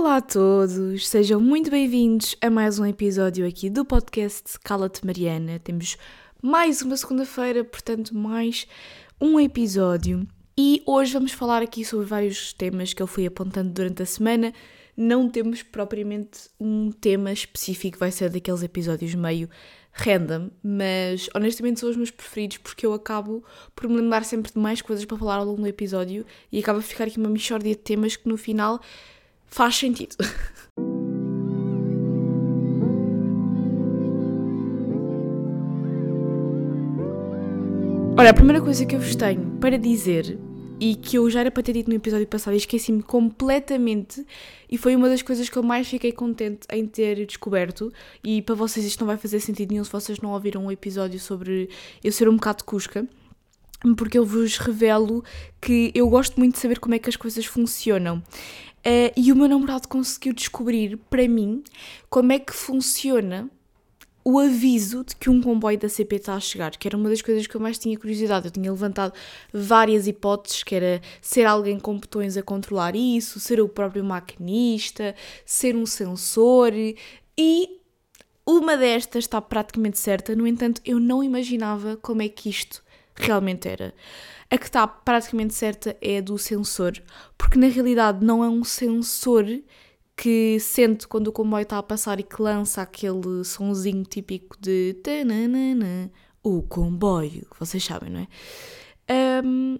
Olá a todos, sejam muito bem-vindos a mais um episódio aqui do podcast Cala-te Mariana. Temos mais uma segunda-feira, portanto, mais um episódio. E hoje vamos falar aqui sobre vários temas que eu fui apontando durante a semana. Não temos propriamente um tema específico, vai ser daqueles episódios meio random, mas honestamente são os meus preferidos porque eu acabo por me lembrar sempre de mais coisas para falar ao longo do episódio e acaba a ficar aqui uma mixórdia de temas que no final faz sentido. Ora, a primeira coisa que eu vos tenho para dizer e que eu já era para ter dito no episódio passado e esqueci-me completamente e foi uma das coisas que eu mais fiquei contente em ter descoberto e para vocês isto não vai fazer sentido nenhum se vocês não ouviram um episódio sobre eu ser um bocado cusca porque eu vos revelo que eu gosto muito de saber como é que as coisas funcionam. Uh, e o meu namorado conseguiu descobrir para mim como é que funciona o aviso de que um comboio da CP está a chegar, que era uma das coisas que eu mais tinha curiosidade. Eu tinha levantado várias hipóteses, que era ser alguém com botões a controlar isso, ser o próprio maquinista, ser um sensor, e uma destas está praticamente certa, no entanto, eu não imaginava como é que isto realmente era. A que está praticamente certa é a do sensor, porque na realidade não é um sensor que sente quando o comboio está a passar e que lança aquele sonzinho típico de tananana, o comboio, vocês sabem, não é? Um,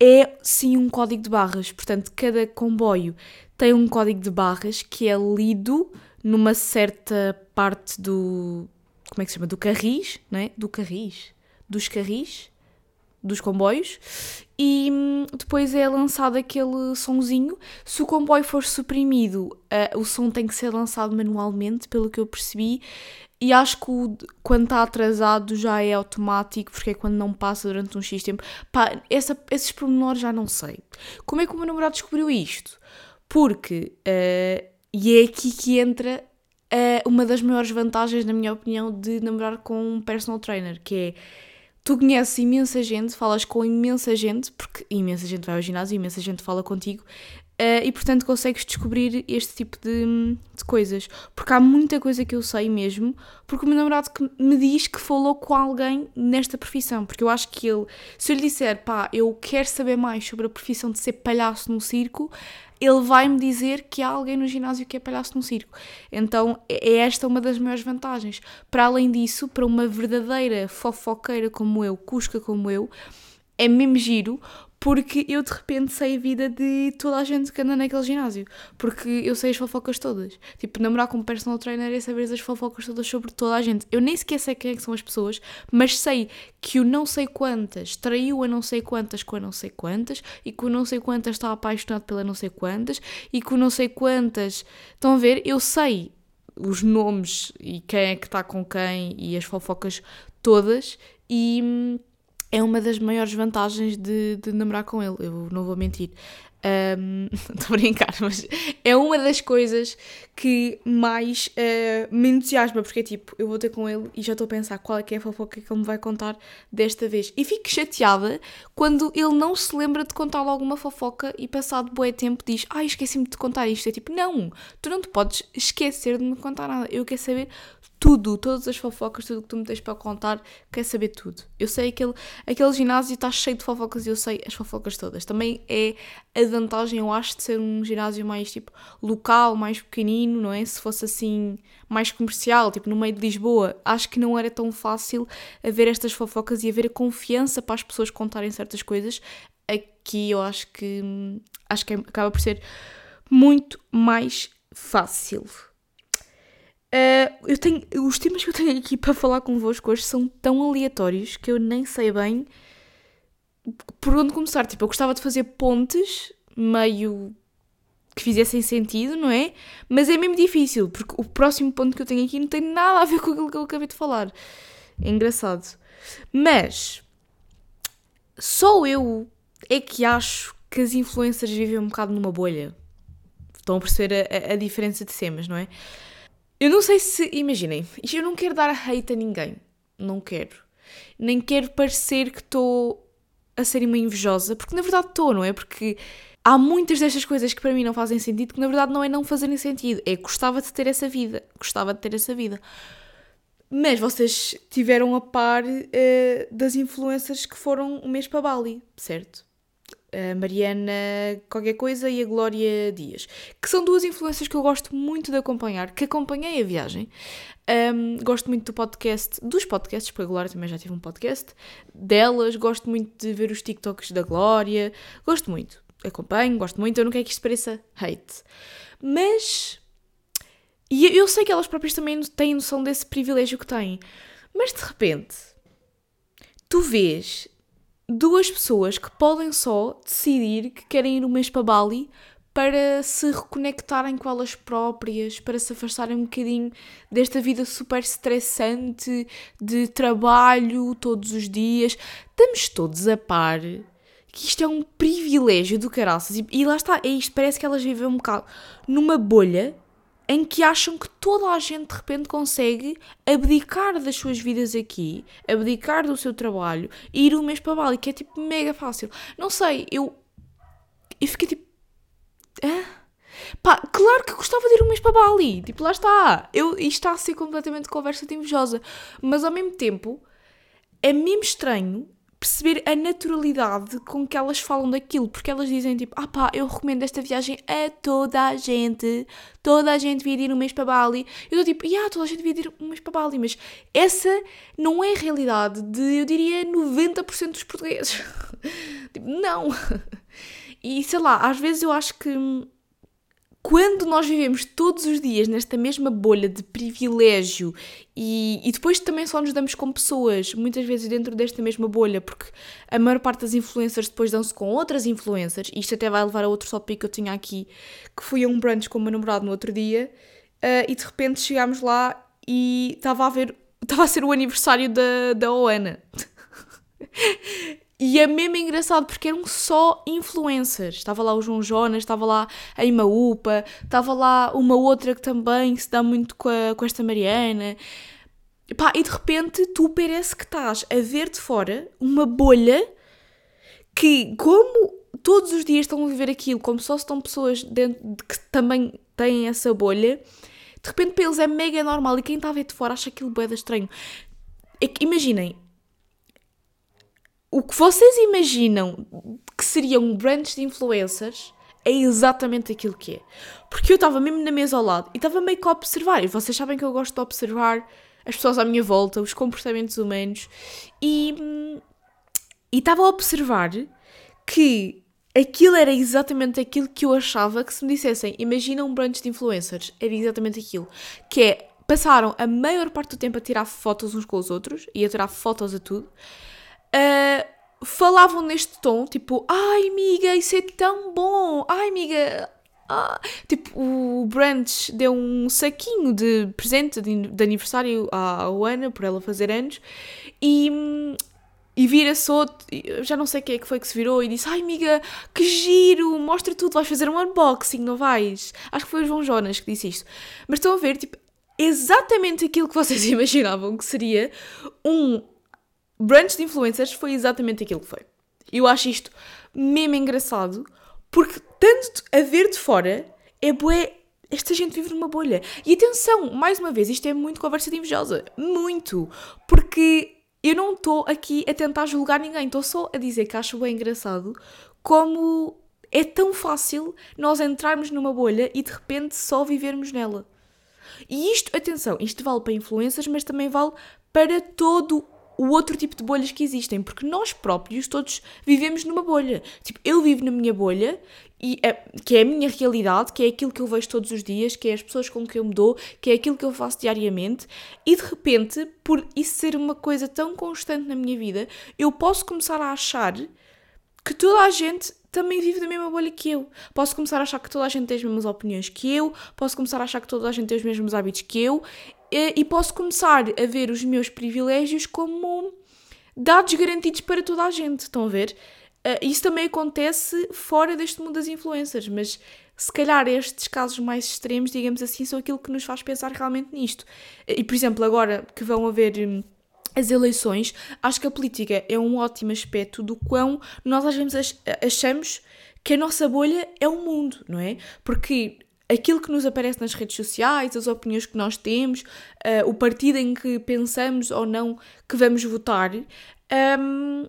é sim um código de barras, portanto, cada comboio tem um código de barras que é lido numa certa parte do. Como é que se chama? Do carris, não é? Do carris? Dos carris? Dos comboios e hum, depois é lançado aquele sonzinho. Se o comboio for suprimido, uh, o som tem que ser lançado manualmente, pelo que eu percebi. E acho que o, quando está atrasado já é automático, porque é quando não passa durante um X tempo. Pá, essa, esses pormenores já não sei. Como é que o meu namorado descobriu isto? Porque, uh, e é aqui que entra uh, uma das maiores vantagens, na minha opinião, de namorar com um personal trainer, que é tu conheces imensa gente, falas com imensa gente, porque imensa gente vai ao ginásio, imensa gente fala contigo, uh, e portanto consegues descobrir este tipo de, de, coisas. Porque há muita coisa que eu sei mesmo, porque o meu namorado que me diz que falou com alguém nesta profissão, porque eu acho que ele, se eu lhe disser, pá, eu quero saber mais sobre a profissão de ser palhaço no circo, ele vai-me dizer que há alguém no ginásio que é palhaço no circo. Então é, é esta uma das maiores vantagens. Para além disso, para uma verdadeira fofoqueira como eu, cusca como eu, é mesmo giro, porque eu de repente sei a vida de toda a gente que anda naquele ginásio. Porque eu sei as fofocas todas. Tipo, namorar com um personal trainer é saber as fofocas todas sobre toda a gente. Eu nem sequer sei quem é que são as pessoas, mas sei que o não sei quantas traiu a não sei quantas com a não sei quantas, e que o não sei quantas está apaixonado pela não sei quantas, e que o não sei quantas. Estão a ver? Eu sei os nomes e quem é que está com quem e as fofocas todas, e hum, é uma das maiores vantagens de, de namorar com ele, eu não vou mentir. Estou um, a brincar, mas é uma das coisas que mais uh, me entusiasma, porque é tipo, eu vou ter com ele e já estou a pensar qual é que é a fofoca que ele me vai contar desta vez. E fico chateada quando ele não se lembra de contar alguma fofoca e passado bué tempo diz, ah, esqueci-me de contar isto. É tipo, não, tu não te podes esquecer de me contar nada. Eu quero saber tudo, todas as fofocas, tudo que tu me tens para contar, quer saber tudo. Eu sei aquele, aquele ginásio está cheio de fofocas e eu sei as fofocas todas. Também é a vantagem, eu acho, de ser um ginásio mais tipo local, mais pequenino, não é? Se fosse assim mais comercial, tipo no meio de Lisboa, acho que não era tão fácil haver estas fofocas e haver a confiança para as pessoas contarem certas coisas. Aqui eu acho que acho que acaba por ser muito mais fácil. Uh, eu tenho, os temas que eu tenho aqui para falar convosco hoje são tão aleatórios que eu nem sei bem por onde começar. Tipo, eu gostava de fazer pontes meio que fizessem sentido, não é? Mas é mesmo difícil, porque o próximo ponto que eu tenho aqui não tem nada a ver com aquilo que eu acabei de falar. É engraçado. Mas só eu é que acho que as influências vivem um bocado numa bolha. Estão a perceber a, a diferença de temas, não é? Eu não sei se. Imaginem, eu não quero dar hate a ninguém. Não quero. Nem quero parecer que estou a ser uma invejosa, porque na verdade estou, não é? Porque há muitas destas coisas que para mim não fazem sentido, que na verdade não é não fazerem sentido, é gostava de ter essa vida, gostava de ter essa vida. Mas vocês tiveram a par uh, das influências que foram um mês para Bali, certo? A Mariana qualquer coisa e a Glória Dias, que são duas influências que eu gosto muito de acompanhar, que acompanhei a viagem. Um, gosto muito do podcast, dos podcasts, porque a Glória também já tive um podcast, delas, gosto muito de ver os TikToks da Glória, gosto muito, acompanho, gosto muito, eu não quero que isto pareça hate. Mas e eu sei que elas próprias também têm noção desse privilégio que têm. Mas de repente, tu vês duas pessoas que podem só decidir que querem ir um mês para Bali para se reconectarem com elas próprias, para se afastarem um bocadinho desta vida super estressante de trabalho todos os dias. Estamos todos a par que isto é um privilégio do caraças. E, lá está, é isto. Parece que elas vivem um bocado numa bolha em que acham que toda a gente de repente consegue abdicar das suas vidas aqui, abdicar do seu trabalho e ir um mês para Bali, que é tipo mega fácil. Não sei, eu. Eu fiquei tipo. Hã? Pá, claro que gostava de ir um mês para Bali. Tipo, lá está. Eu, isto está a ser completamente conversa de invejosa. Mas ao mesmo tempo, é mesmo estranho perceber a naturalidade com que elas falam daquilo, porque elas dizem tipo, ah pá, eu recomendo esta viagem a toda a gente, toda a gente devia ir um mês para Bali. Eu estou tipo, yeah, toda a gente devia ir um mês para Bali, mas essa não é a realidade de, eu diria, 90% dos portugueses. tipo, não. E sei lá, às vezes eu acho que quando nós vivemos todos os dias nesta mesma bolha de privilégio e, e depois também só nos damos com pessoas, muitas vezes dentro desta mesma bolha, porque a maior parte das influencers depois dão-se com outras influencers, e isto até vai levar a outro tópico que eu tinha aqui, que fui a um brunch com o meu namorado no outro dia, uh, e de repente chegámos lá e estava a ver, estava a ser o aniversário da, da Oana. E é mesmo engraçado porque eram só influencers. Estava lá o João Jonas, estava lá a Imaúpa, estava lá uma outra que também se dá muito com, a, com esta Mariana. Pá, e de repente tu parece que estás a ver de fora uma bolha que, como todos os dias estão a viver aquilo, como só estão pessoas dentro de que também têm essa bolha, de repente para eles é mega normal e quem está a ver de fora acha aquilo bem estranho. É que, imaginem, o que vocês imaginam que seria um de influencers é exatamente aquilo que é. Porque eu estava mesmo na mesa ao lado e estava meio que a observar. E vocês sabem que eu gosto de observar as pessoas à minha volta, os comportamentos humanos. E estava a observar que aquilo era exatamente aquilo que eu achava que se me dissessem, imagina um brunch de influencers, era exatamente aquilo. Que é, passaram a maior parte do tempo a tirar fotos uns com os outros e a tirar fotos a tudo uh, falavam neste tom, tipo, ai amiga, isso é tão bom, ai amiga. Ah. Tipo, o Branch deu um saquinho de presente de, de aniversário à, à Ana por ela fazer anos e, e vira-se outro, já não sei quem é que foi que se virou e disse: Ai amiga, que giro, mostra tudo, vais fazer um unboxing, não vais? Acho que foi o João Jonas que disse isto. Mas estão a ver, tipo, exatamente aquilo que vocês imaginavam que seria um brunch de influencers foi exatamente aquilo que foi. Eu acho isto mesmo engraçado, porque tanto a ver de fora é bué. Esta gente vive numa bolha. E atenção, mais uma vez, isto é muito conversa de invejosa. Muito. Porque eu não estou aqui a tentar julgar ninguém. Estou só a dizer que acho bem engraçado como é tão fácil nós entrarmos numa bolha e de repente só vivermos nela. E isto, atenção, isto vale para influências, mas também vale para todo o outro tipo de bolhas que existem, porque nós próprios todos vivemos numa bolha. Tipo, eu vivo na minha bolha, e é, que é a minha realidade, que é aquilo que eu vejo todos os dias, que é as pessoas com que eu me dou, que é aquilo que eu faço diariamente, e de repente, por isso ser uma coisa tão constante na minha vida, eu posso começar a achar que toda a gente também vive na mesma bolha que eu. Posso começar a achar que toda a gente tem as mesmas opiniões que eu, posso começar a achar que toda a gente tem os mesmos hábitos que eu, e posso começar a ver os meus privilégios como dados garantidos para toda a gente. Estão a ver? Uh, isso também acontece fora deste mundo das influências, mas se calhar estes casos mais extremos, digamos assim, são aquilo que nos faz pensar realmente nisto. E, por exemplo, agora que vão haver hum, as eleições, acho que a política é um ótimo aspecto do quão nós às vezes achamos que a nossa bolha é o mundo, não é? Porque aquilo que nos aparece nas redes sociais, as opiniões que nós temos, uh, o partido em que pensamos ou não que vamos votar, um,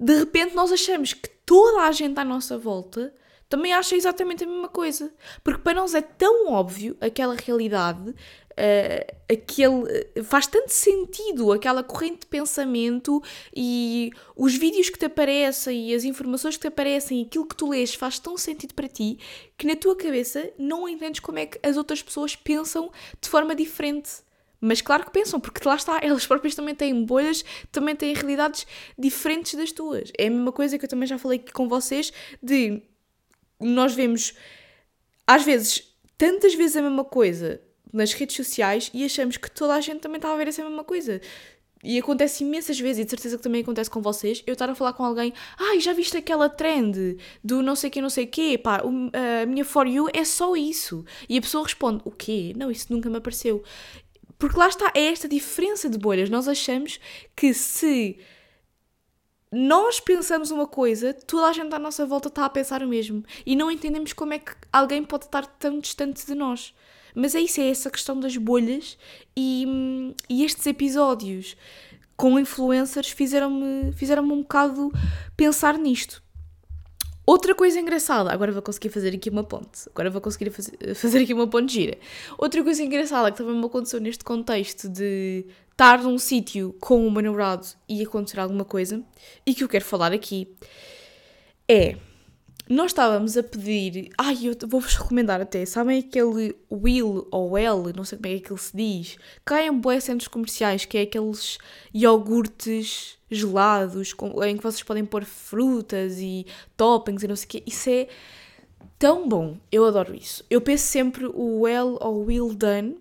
de repente nós achamos que toda a gente à nossa volta também acha exatamente a mesma coisa. Porque para nós é tão óbvio aquela realidade, uh, aquele, faz tanto sentido aquela corrente de pensamento e os vídeos que te aparecem e as informações que te aparecem e aquilo que tu lês faz tão sentido para ti que na tua cabeça não entendes como é que as outras pessoas pensam de forma diferente. Mas claro que pensam, porque lá está, elas próprias também têm bolhas, também têm realidades diferentes das tuas. É a mesma coisa que eu também já falei aqui com vocês, de nós vemos, às vezes, tantas vezes a mesma coisa nas redes sociais e achamos que toda a gente também está a ver essa mesma coisa. E acontece imensas vezes, e de certeza que também acontece com vocês, eu estar a falar com alguém, ai, ah, já viste aquela trend do não sei que, não sei quê, pá, a minha For You é só isso. E a pessoa responde, o quê? Não, isso nunca me apareceu. Porque lá está, é esta diferença de bolhas. Nós achamos que se nós pensamos uma coisa, toda a gente à nossa volta está a pensar o mesmo. E não entendemos como é que alguém pode estar tão distante de nós. Mas é isso, é essa questão das bolhas e, e estes episódios com influencers fizeram-me fizeram um bocado pensar nisto. Outra coisa engraçada, agora vou conseguir fazer aqui uma ponte, agora vou conseguir fazer, aqui uma ponte gira. Outra coisa engraçada que também me aconteceu neste contexto de estar num sítio com o meu namorado e acontecer alguma coisa, e que eu quero falar aqui, é. Nós estávamos a pedir. Ai, eu vou-vos recomendar até. Sabem aquele Will ou L, não sei como é que ele se diz, que há em boas centros comerciais, que é aqueles iogurtes gelados, com, em que vocês podem pôr frutas e toppings e não sei o quê. Isso é tão bom. Eu adoro isso. Eu penso sempre o well ou well done,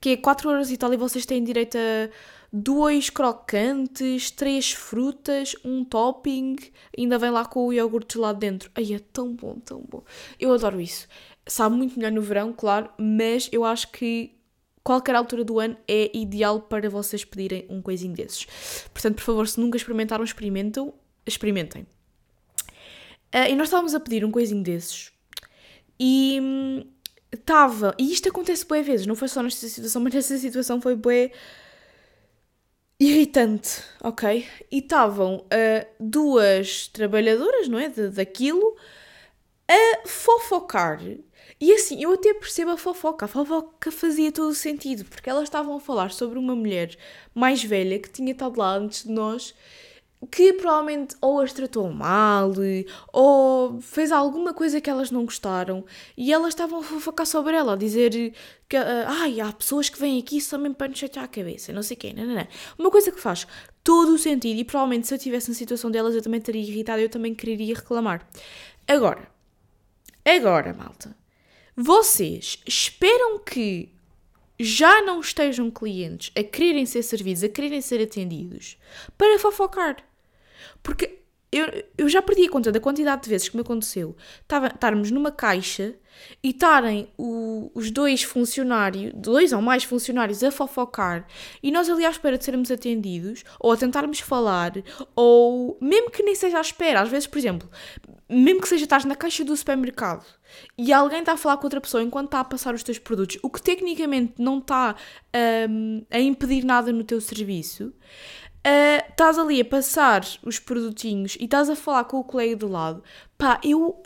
que é 4 horas e tal, e vocês têm direito a dois crocantes, três frutas, um topping, ainda vem lá com o iogurte lá dentro. Ai, é tão bom, tão bom. Eu adoro isso. Sabe muito melhor no verão, claro, mas eu acho que qualquer altura do ano é ideal para vocês pedirem um coisinho desses. Portanto, por favor, se nunca experimentaram, experimentam, experimentem. Uh, e nós estávamos a pedir um coisinho desses e estava, hum, e isto acontece boas vezes, não foi só nesta situação, mas nesta situação foi bué irritante, ok? E estavam uh, duas trabalhadoras, não é, de, daquilo, a fofocar e assim, eu até percebo a fofoca. A fofoca fazia todo o sentido, porque elas estavam a falar sobre uma mulher mais velha que tinha estado lá antes de nós, que provavelmente ou as tratou mal, ou fez alguma coisa que elas não gostaram, e elas estavam a fofocar sobre ela, a dizer que, uh, ai, há pessoas que vêm aqui só mesmo para nos chatear a cabeça, não sei quê, não, não, não. Uma coisa que faz todo o sentido, e provavelmente se eu estivesse na situação delas eu também estaria irritada, eu também quereria reclamar. Agora, agora, malta vocês esperam que já não estejam clientes a quererem ser servidos, a quererem ser atendidos, para fofocar. Porque eu, eu já perdi a conta da quantidade de vezes que me aconteceu estarmos numa caixa e estarem os dois funcionários, dois ou mais funcionários a fofocar e nós ali à espera de sermos atendidos ou a tentarmos falar ou mesmo que nem seja à espera, às vezes, por exemplo, mesmo que seja estás na caixa do supermercado e alguém está a falar com outra pessoa enquanto está a passar os teus produtos, o que tecnicamente não está um, a impedir nada no teu serviço, uh, estás ali a passar os produtinhos e estás a falar com o colega do lado, pá, eu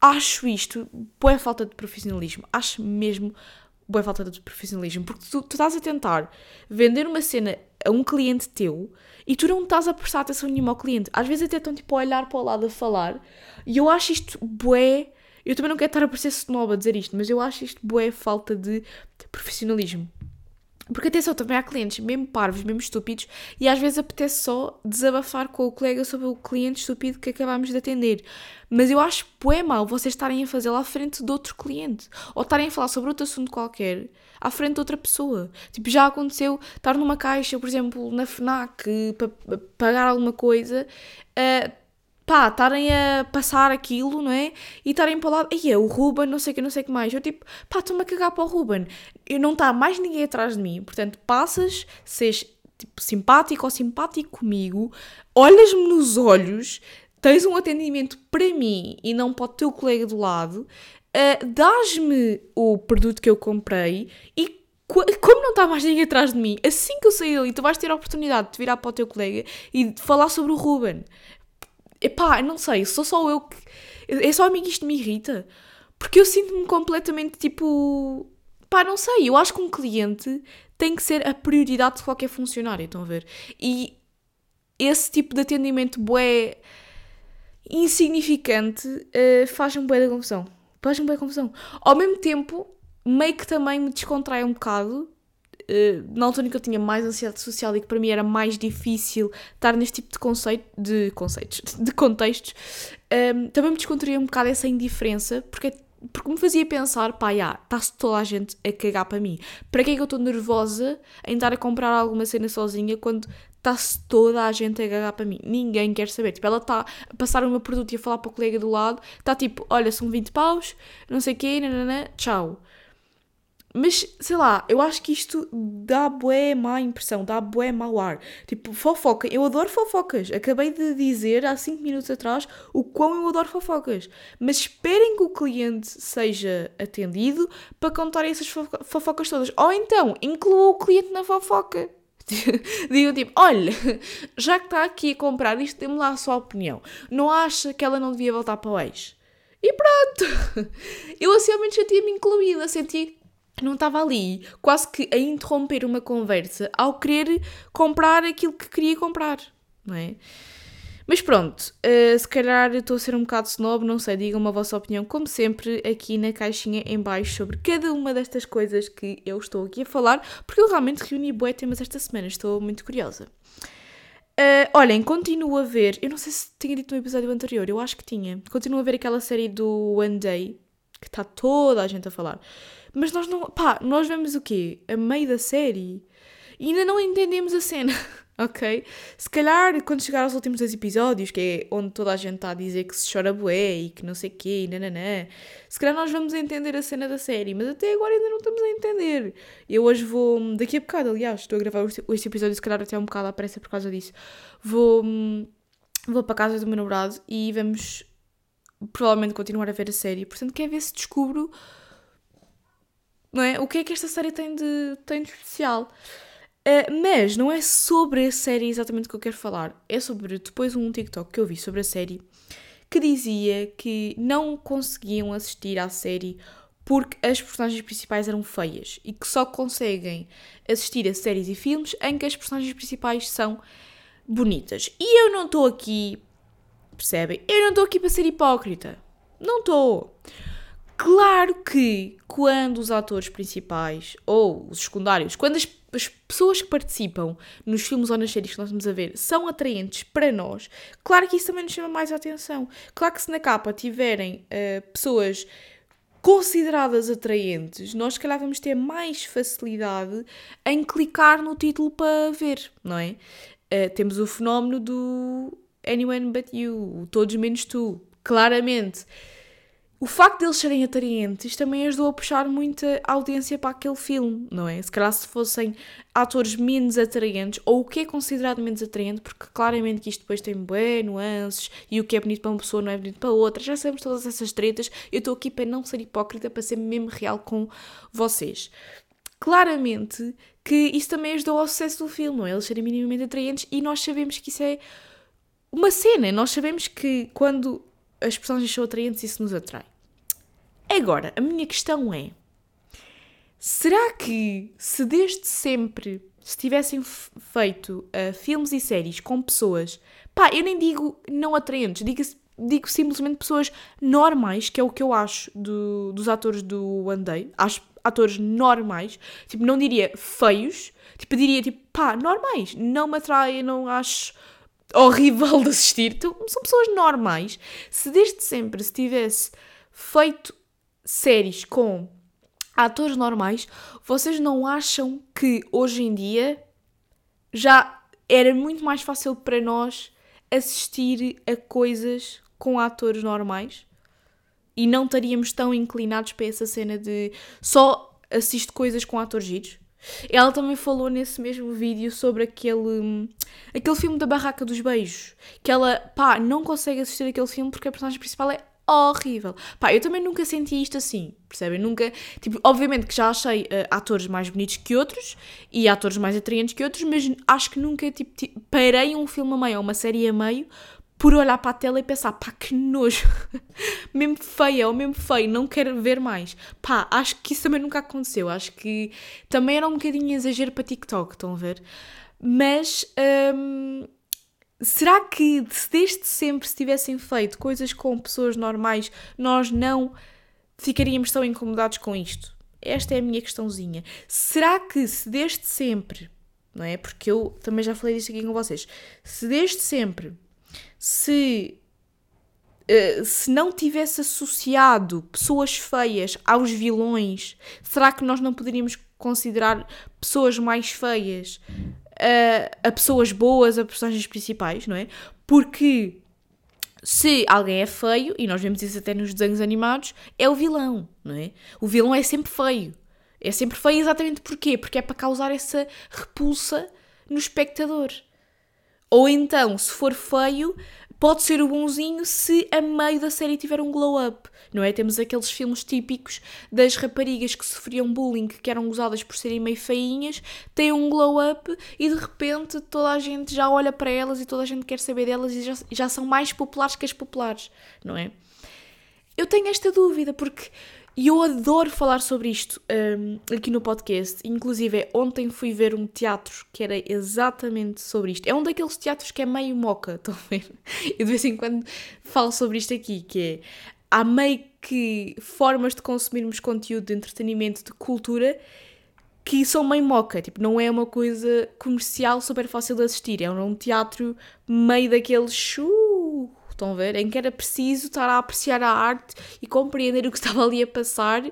acho isto boa falta de profissionalismo. Acho mesmo boa falta de profissionalismo. Porque tu, tu estás a tentar vender uma cena a um cliente teu e tu não estás a prestar atenção nenhuma ao cliente. Às vezes até estão tipo a olhar para o lado a falar e eu acho isto bué. Eu também não quero estar a parecer snob a dizer isto, mas eu acho isto bué falta de profissionalismo. Porque atenção, também há clientes mesmo parvos, mesmo estúpidos, e às vezes apetece só desabafar com o colega sobre o cliente estúpido que acabámos de atender. Mas eu acho é mau vocês estarem a fazê-lo à frente de outro cliente. Ou estarem a falar sobre outro assunto qualquer à frente de outra pessoa. Tipo, já aconteceu estar numa caixa, por exemplo, na FNAC, para pagar alguma coisa, uh, pá, estarem a passar aquilo, não é? E estarem para lá, e é o Ruben, não sei o que, não sei o que mais. Eu tipo, pá, estou-me a cagar para o Ruben. E não está mais ninguém atrás de mim. Portanto, passas, seres tipo, simpático ou simpático comigo, olhas-me nos olhos, tens um atendimento para mim e não para o teu colega do lado, uh, dás-me o produto que eu comprei e como não está mais ninguém atrás de mim, assim que eu sair ali, tu vais ter a oportunidade de virar para o teu colega e de falar sobre o Ruben. Epá, não sei, sou só eu que. É só a mim que isto me irrita. Porque eu sinto-me completamente tipo. Pá, não sei, eu acho que um cliente tem que ser a prioridade de qualquer funcionário, estão a ver? E esse tipo de atendimento bué insignificante uh, faz-me bué da confusão. Faz-me bué da confusão. Ao mesmo tempo, meio que também me descontrai um bocado. Uh, na altura em que eu tinha mais ansiedade social e que para mim era mais difícil estar neste tipo de, conceito, de conceitos, de contextos, um, ehm, também me descontraía um bocado essa indiferença, porque porque me fazia pensar, pá, está-se toda a gente a cagar para mim. Para que é que eu estou nervosa em estar a comprar alguma cena sozinha quando está-se toda a gente a cagar para mim? Ninguém quer saber. Tipo, ela está a passar o meu produto e a falar para o colega do lado, está tipo, olha, são 20 paus, não sei o quê, nanana, tchau. Mas, sei lá, eu acho que isto dá bué má impressão, dá bué mau ar. Tipo, fofoca. Eu adoro fofocas. Acabei de dizer há 5 minutos atrás o quão eu adoro fofocas. Mas esperem que o cliente seja atendido para contar essas fofocas todas. Ou então, inclua o cliente na fofoca. Digam tipo, olha, já que está aqui a comprar isto, dê-me lá a sua opinião. Não acha que ela não devia voltar para o ex? E pronto! Eu assim ao menos sentia-me incluída, senti não estava ali quase que a interromper uma conversa ao querer comprar aquilo que queria comprar, não é? Mas pronto, uh, se calhar estou a ser um bocado snob, não sei, digam-me a vossa opinião, como sempre, aqui na caixinha em baixo sobre cada uma destas coisas que eu estou aqui a falar, porque eu realmente reuni bué temas esta semana, estou muito curiosa. Uh, olhem, continuo a ver, eu não sei se tinha dito no episódio anterior, eu acho que tinha, continuo a ver aquela série do One Day, que está toda a gente a falar. Mas nós não. Pá, nós vemos o quê? A meio da série. E ainda não entendemos a cena, ok? Se calhar quando chegar aos últimos dois episódios, que é onde toda a gente está a dizer que se chora bué e que não sei quê, e nananã, se calhar nós vamos entender a cena da série, mas até agora ainda não estamos a entender. Eu hoje vou, daqui a bocado, aliás, estou a gravar este episódio, se calhar até um bocado à pressa por causa disso. Vou, vou para a casa do meu namorado e vamos provavelmente continuar a ver a série. Portanto, quer ver se descubro não é? O que é que esta série tem de, tem de especial? Uh, mas não é sobre a série exatamente que eu quero falar. É sobre depois um TikTok que eu vi sobre a série que dizia que não conseguiam assistir à série porque as personagens principais eram feias e que só conseguem assistir a séries e filmes em que as personagens principais são bonitas. E eu não estou aqui, percebem? Eu não estou aqui para ser hipócrita. Não estou. Claro que quando os atores principais ou os secundários, quando as, as, pessoas que participam nos filmes ou nas séries que nós estamos a ver são atraentes para nós, claro que isso também nos chama mais a atenção. Claro que se na capa tiverem uh, pessoas consideradas atraentes, nós se calhar vamos ter mais facilidade em clicar no título para ver, não é? Uh, temos o fenómeno do Anyone But You, Todos Menos Tu, claramente o facto de eles serem atraentes também ajudou a puxar muita audiência para aquele filme, não é? Se calhar se fossem atores menos atraentes, ou o que é considerado menos atraente, porque claramente que isto depois tem bué nuances, e o que é bonito para uma pessoa não é bonito para outra, já sabemos todas essas tretas, eu estou aqui para não ser hipócrita, para ser mesmo real com vocês. Claramente que isso também ajudou ao sucesso do filme, não é? Eles serem minimamente atraentes, e nós sabemos que isso é uma cena, nós sabemos que quando as personagens são atraentes isso nos atrai. Agora, a minha questão é: será que se desde sempre se tivessem feito uh, filmes e séries com pessoas, pá, eu nem digo não atraentes, digo, digo simplesmente pessoas normais, que é o que eu acho do, dos atores do One Day, acho atores normais, tipo, não diria feios, tipo, diria tipo, pá, normais, não me atraem, não acho horrível de assistir, então, são pessoas normais. Se desde sempre se tivesse feito séries com atores normais, vocês não acham que hoje em dia já era muito mais fácil para nós assistir a coisas com atores normais? E não estaríamos tão inclinados para essa cena de só assisto coisas com atores giros? Ela também falou nesse mesmo vídeo sobre aquele, aquele filme da Barraca dos Beijos. Que ela, pá, não consegue assistir aquele filme porque a personagem principal é horrível. Pá, eu também nunca senti isto assim, percebem? Nunca, tipo, obviamente que já achei uh, atores mais bonitos que outros e atores mais atraentes que outros, mas acho que nunca, tipo, tipo parei um filme a meio ou uma série a meio por olhar para a tela e pensar, pá, que nojo, mesmo feia ou mesmo feio, não quero ver mais. Pá, acho que isso também nunca aconteceu, acho que também era um bocadinho exagero para TikTok, estão a ver? Mas, hum, será que desde sempre se tivessem feito coisas com pessoas normais, nós não ficaríamos tão incomodados com isto? Esta é a minha questãozinha. Será que se desde sempre, não é? Porque eu também já falei disto aqui com vocês, se desde sempre se Uh, se não tivesse associado pessoas feias aos vilões, será que nós não poderíamos considerar pessoas mais feias uh, a pessoas boas, a personagens principais, não é? Porque se alguém é feio, e nós vemos isso até nos desenhos animados, é o vilão, não é? O vilão é sempre feio. É sempre feio exatamente porquê? Porque é para causar essa repulsa no espectador. Ou então, se for feio, pode ser o bonzinho se a meio da série tiver um glow up, não é? Temos aqueles filmes típicos das raparigas que sofriam bullying, que eram usadas por serem meio feinhas, têm um glow up e de repente toda a gente já olha para elas e toda a gente quer saber delas e já, já são mais populares que as populares, não é? Eu tenho esta dúvida porque e eu adoro falar sobre isto um, aqui no podcast. Inclusive, ontem fui ver um teatro que era exatamente sobre isto. É um daqueles teatros que é meio moca, estão a ver? Eu de vez em quando falo sobre isto aqui, que é há meio que formas de consumirmos conteúdo de entretenimento, de cultura, que são meio moca, tipo, não é uma coisa comercial super fácil de assistir, é um teatro meio daqueles Estão a ver? Em que era preciso estar a apreciar a arte e compreender o que estava ali a passar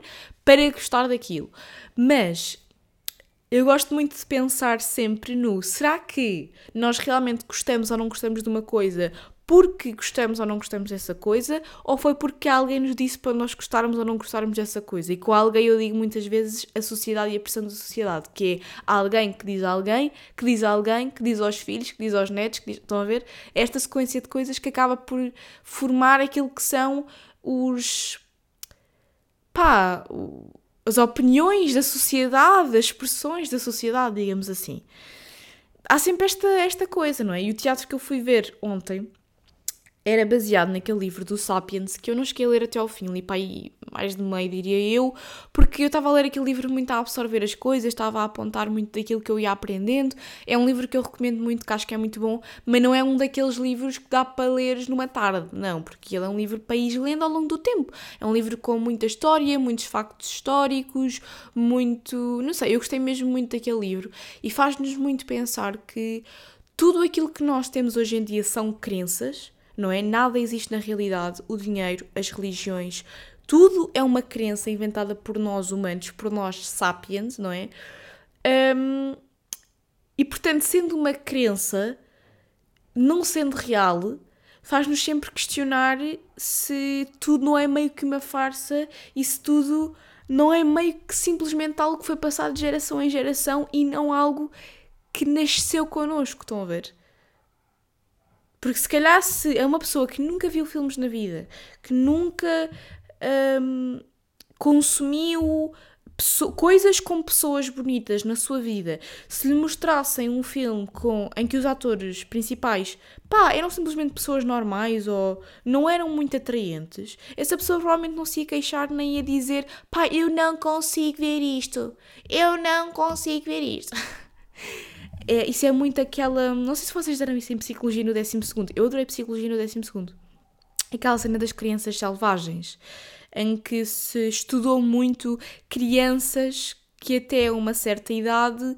para gostar daquilo. Mas eu gosto muito de pensar sempre no será que nós realmente gostamos ou não gostamos de uma coisa porque gostamos ou não gostamos dessa coisa, ou foi porque alguém nos disse para nós gostarmos ou não gostarmos dessa coisa. E com alguém eu digo muitas vezes a sociedade e a pressão da sociedade, que é alguém que diz a alguém, que diz a alguém, que diz aos filhos, que diz aos netos, que diz, estão a ver? Esta sequência de coisas que acaba por formar aquilo que são os. pá. as opiniões da sociedade, as expressões da sociedade, digamos assim. Há sempre esta, esta coisa, não é? E o teatro que eu fui ver ontem era baseado naquele livro do Sapiens que eu não cheguei a ler até ao fim, li para aí mais de meio, diria eu, porque eu estava a ler aquele livro muito a absorver as coisas, estava a apontar muito daquilo que eu ia aprendendo. É um livro que eu recomendo muito, que acho que é muito bom, mas não é um daqueles livros que dá para ler numa tarde, não, porque ele é um livro para ir lendo ao longo do tempo. É um livro com muita história, muitos factos históricos, muito. não sei, eu gostei mesmo muito daquele livro e faz-nos muito pensar que tudo aquilo que nós temos hoje em dia são crenças não é? Nada existe na realidade, o dinheiro, as religiões, tudo é uma crença inventada por nós humanos, por nós sapiens, não é? Um, e portanto, sendo uma crença, não sendo real, faz-nos sempre questionar se tudo não é meio que uma farsa e se tudo não é meio que simplesmente algo que foi passado de geração em geração e não algo que nasceu connosco, estão a ver? Porque se calhar se é uma pessoa que nunca viu filmes na vida, que nunca um, consumiu coisas com pessoas bonitas na sua vida, se lhe mostrassem um filme com, em que os atores principais, pá, eram simplesmente pessoas normais ou não eram muito atraentes, essa pessoa provavelmente não se ia queixar nem ia dizer, pá, eu não consigo ver isto, eu não consigo ver isto. É, isso é muito aquela. Não sei se vocês deram isso em psicologia no 12. Eu adorei psicologia no 12. Aquela cena das crianças selvagens, em que se estudou muito crianças que até uma certa idade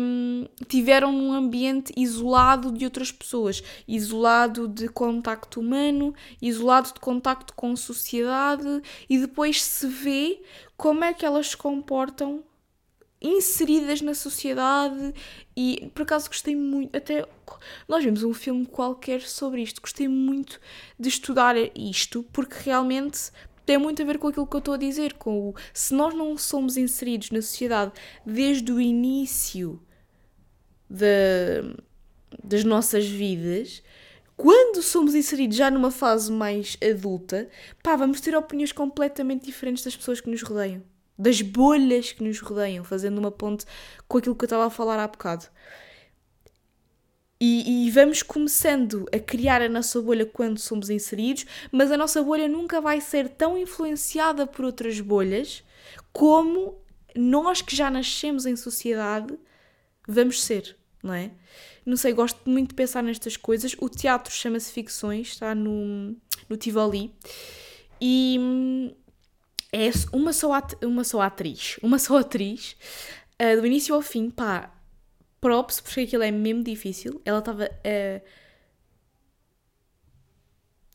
um, tiveram um ambiente isolado de outras pessoas, isolado de contacto humano, isolado de contacto com sociedade, e depois se vê como é que elas se comportam inseridas na sociedade e por acaso gostei muito, até nós vimos um filme qualquer sobre isto, gostei muito de estudar isto porque realmente tem muito a ver com aquilo que eu estou a dizer, com o se nós não somos inseridos na sociedade desde o início de, das nossas vidas, quando somos inseridos já numa fase mais adulta, pá, vamos ter opiniões completamente diferentes das pessoas que nos rodeiam, das bolhas que nos rodeiam, fazendo uma ponte com aquilo que eu estava a falar há bocado. E, e, vamos começando a criar a nossa bolha quando somos inseridos, mas a nossa bolha nunca vai ser tão influenciada por outras bolhas como nós que já nascemos em sociedade vamos ser, não é? Não sei, gosto muito de pensar nestas coisas. O teatro chama-se Ficções, está no, no Tivoli. E hum, é uma só, uma só atriz, uma só atriz, uh, do início ao fim, pá, props, porque aquilo é mesmo difícil. Ela estava. Uh,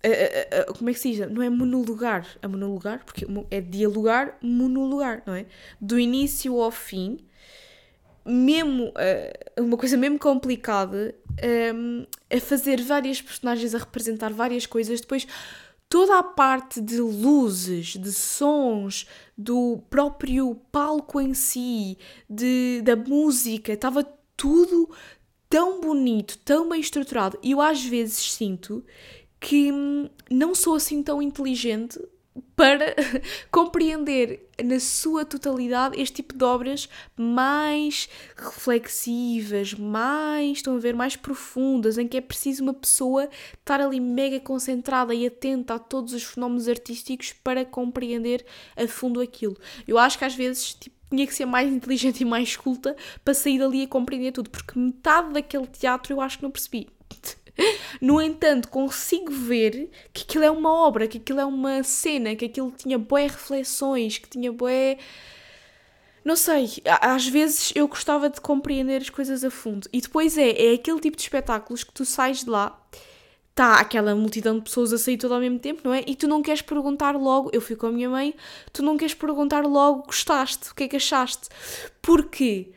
uh, uh, como é que se diz? Não é monologar, a monologar, porque é dialogar, monologar, não é? Do início ao fim, mesmo uma coisa mesmo complicada, um, a fazer várias personagens, a representar várias coisas, depois toda a parte de luzes, de sons, do próprio palco em si, de, da música, estava tudo tão bonito, tão bem estruturado. E eu às vezes sinto que hum, não sou assim tão inteligente para compreender na sua totalidade este tipo de obras mais reflexivas, mais, estão a ver, mais profundas, em que é preciso uma pessoa estar ali mega concentrada e atenta a todos os fenómenos artísticos para compreender a fundo aquilo. Eu acho que às vezes, tipo, tinha que ser mais inteligente e mais culta para sair dali a compreender tudo, porque metade daquele teatro eu acho que não percebi. No entanto, consigo ver que aquilo é uma obra, que aquilo é uma cena, que aquilo tinha boé reflexões, que tinha boé. Não sei, às vezes eu gostava de compreender as coisas a fundo. E depois é, é aquele tipo de espetáculos que tu sais de lá está aquela multidão de pessoas a sair todo ao mesmo tempo, não é? E tu não queres perguntar logo, eu fui com a minha mãe, tu não queres perguntar logo, gostaste, o que é que achaste? Porque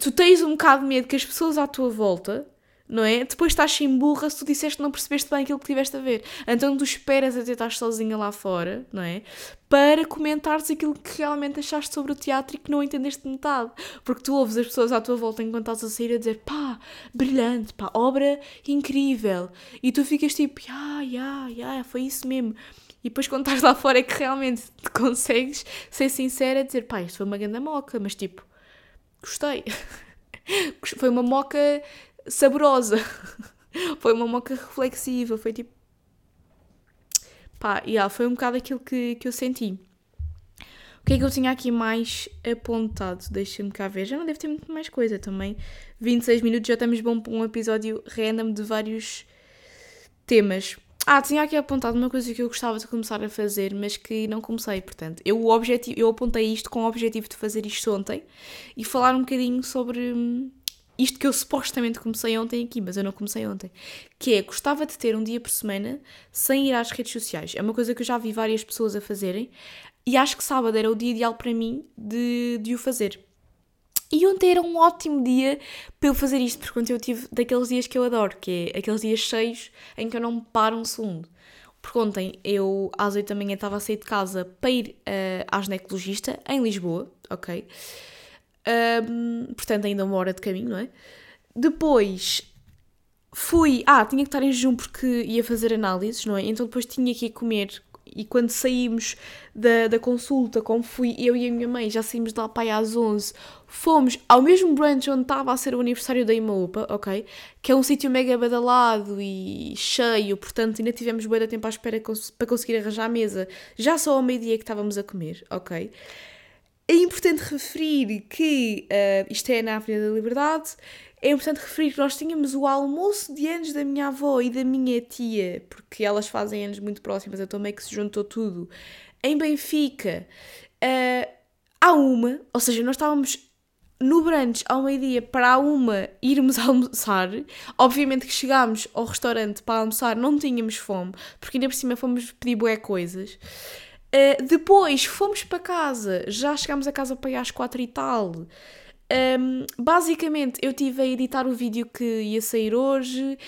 tu tens um bocado de medo que as pessoas à tua volta não é? Depois estás sem burra se tu disseste que não percebeste bem aquilo que tiveste a ver. Então tu esperas até estar sozinha lá fora, não é? Para comentares aquilo que realmente achaste sobre o teatro e que não entendeste metade. Porque tu ouves as pessoas à tua volta enquanto estás a sair a dizer pá, brilhante, pá, obra incrível. E tu ficas tipo, ah, yeah, yeah, foi isso mesmo. E depois quando estás lá fora é que realmente consegues ser sincera e dizer, pá, isto foi uma grande moca, mas tipo, gostei. foi uma moca saborosa. foi uma moca reflexiva, foi tipo. Pá, yeah, foi um bocado aquilo que, que eu senti. O que é que eu tinha aqui mais apontado? Deixa-me cá ver. Já não deve ter muito mais coisa também. 26 minutos, já estamos bom para um episódio random de vários temas. Ah, tinha aqui apontado uma coisa que eu gostava de começar a fazer, mas que não comecei, portanto. Eu, objetivo, eu apontei isto com o objetivo de fazer isto ontem e falar um bocadinho sobre hum, isto que eu supostamente comecei ontem aqui, mas eu não comecei ontem, que é gostava de ter um dia por semana sem ir às redes sociais. É uma coisa que eu já vi várias pessoas a fazerem e acho que sábado era o dia ideal para mim de, de o fazer. E ontem era um ótimo dia para eu fazer isto, porque ontem eu tive daqueles dias que eu adoro, que é aqueles dias cheios em que eu não me paro um segundo. Porque ontem eu, às 8 da manhã, estava a sair de casa para ir uh, à ginecologista em Lisboa, ok? Um, portanto, ainda uma hora de caminho, não é? Depois fui. Ah, tinha que estar em jejum porque ia fazer análises, não é? Então depois tinha que ir comer. E quando saímos da, da consulta, como fui eu e a minha mãe, já saímos de lá para aí às 11, fomos ao mesmo brunch onde estava a ser o aniversário da Imaúpa, ok? Que é um sítio mega badalado e cheio, portanto ainda tivemos de tempo à espera para conseguir arranjar a mesa, já só ao meio-dia que estávamos a comer, ok? É importante referir que uh, isto é na Avenida da Liberdade. É importante referir que nós tínhamos o almoço de anos da minha avó e da minha tia, porque elas fazem anos muito próximas, então meio que se juntou tudo, em Benfica, uh, à uma, ou seja, nós estávamos no brunch ao meio-dia para a uma irmos almoçar. Obviamente que chegámos ao restaurante para almoçar, não tínhamos fome, porque ainda por cima fomos pedir bué coisas. Uh, depois fomos para casa, já chegámos a casa para ir às quatro e tal. Um, basicamente, eu estive a editar o vídeo que ia sair hoje,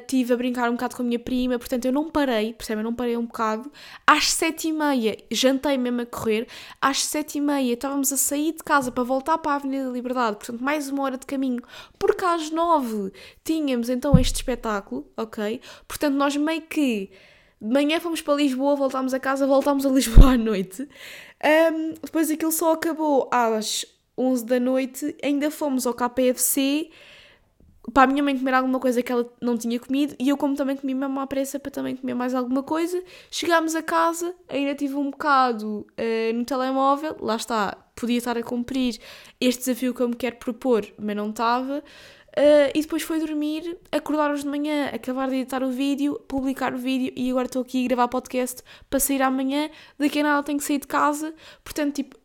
estive uh, a brincar um bocado com a minha prima, portanto eu não parei, percebem? Eu não parei um bocado. Às sete e meia, jantei mesmo a correr, às sete e meia estávamos a sair de casa para voltar para a Avenida da Liberdade, portanto mais uma hora de caminho, porque às nove tínhamos então este espetáculo, ok? Portanto nós meio que de manhã fomos para Lisboa, voltámos a casa, voltámos a Lisboa à noite. Um, depois aquilo só acabou às 11 da noite, ainda fomos ao KFC para a minha mãe comer alguma coisa que ela não tinha comido e eu como também comi mesmo à pressa para também comer mais alguma coisa. Chegámos a casa, ainda tive um bocado uh, no telemóvel, lá está, podia estar a cumprir este desafio que eu me quero propor, mas não estava. Uh, e depois foi dormir, acordar hoje de manhã, acabar de editar o vídeo, publicar o vídeo e agora estou aqui a gravar podcast para sair amanhã. Daqui a nada tenho que sair de casa, portanto, tipo,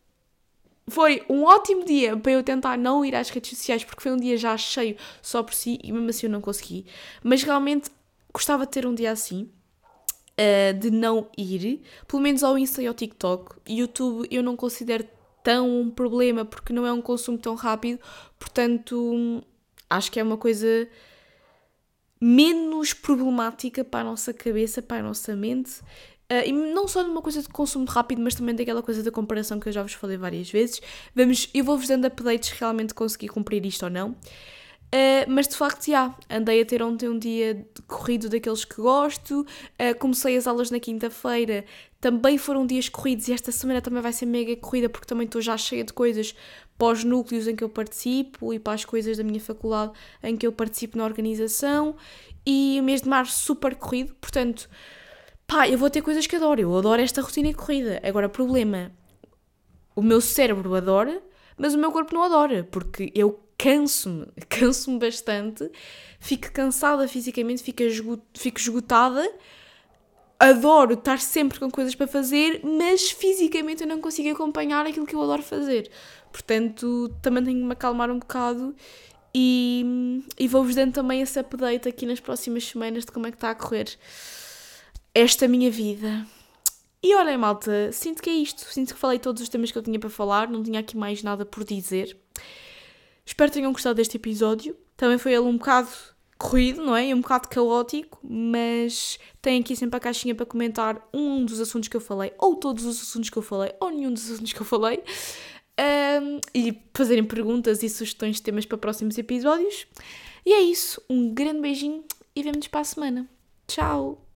foi um ótimo dia para eu tentar não ir às redes sociais, porque foi um dia já cheio só por si e mesmo assim eu não consegui. Mas realmente gostava de ter um dia assim. Uh, de não ir, pelo menos ao Insta e ao TikTok. YouTube eu não considero tão um problema porque não é um consumo tão rápido, portanto acho que é uma coisa menos problemática para a nossa cabeça, para a nossa mente. Uh, e não só numa coisa de consumo rápido, mas também daquela coisa da comparação que eu já vos falei várias vezes. Vamos, eu vou-vos dando updates se realmente conseguir cumprir isto ou não. Uh, mas de facto, já, andei a ter ontem um dia corrido daqueles que gosto, uh, comecei as aulas na quinta-feira, também foram dias corridos e esta semana também vai ser mega corrida porque também estou já cheia de coisas para os núcleos em que eu participo e para as coisas da minha faculdade em que eu participo na organização. E o mês de março super corrido, portanto pá, eu vou ter coisas que adoro, eu adoro esta rotina e corrida. Agora, problema, o meu cérebro adora, mas o meu corpo não adora, porque eu canso-me, canso-me bastante, fico cansada fisicamente, fico, fico esgotada, adoro estar sempre com coisas para fazer, mas fisicamente eu não consigo acompanhar aquilo que eu adoro fazer. Portanto, também tenho que me acalmar um bocado e, e vou-vos dando também esse update aqui nas próximas semanas de como é que está a correr esta minha vida. E olhem, malta, sinto que é isto. Sinto que falei todos os temas que eu tinha para falar, não tinha aqui mais nada por dizer. Espero que tenham gostado deste episódio. Também foi ele um bocado corrido, não é? Um bocado caótico, mas tem aqui sempre a caixinha para comentar um dos assuntos que eu falei, ou todos os assuntos que eu falei, ou nenhum dos assuntos que eu falei. Um, e fazerem perguntas e sugestões de temas para próximos episódios. E é isso. Um grande beijinho e vemo-nos para a semana. Tchau!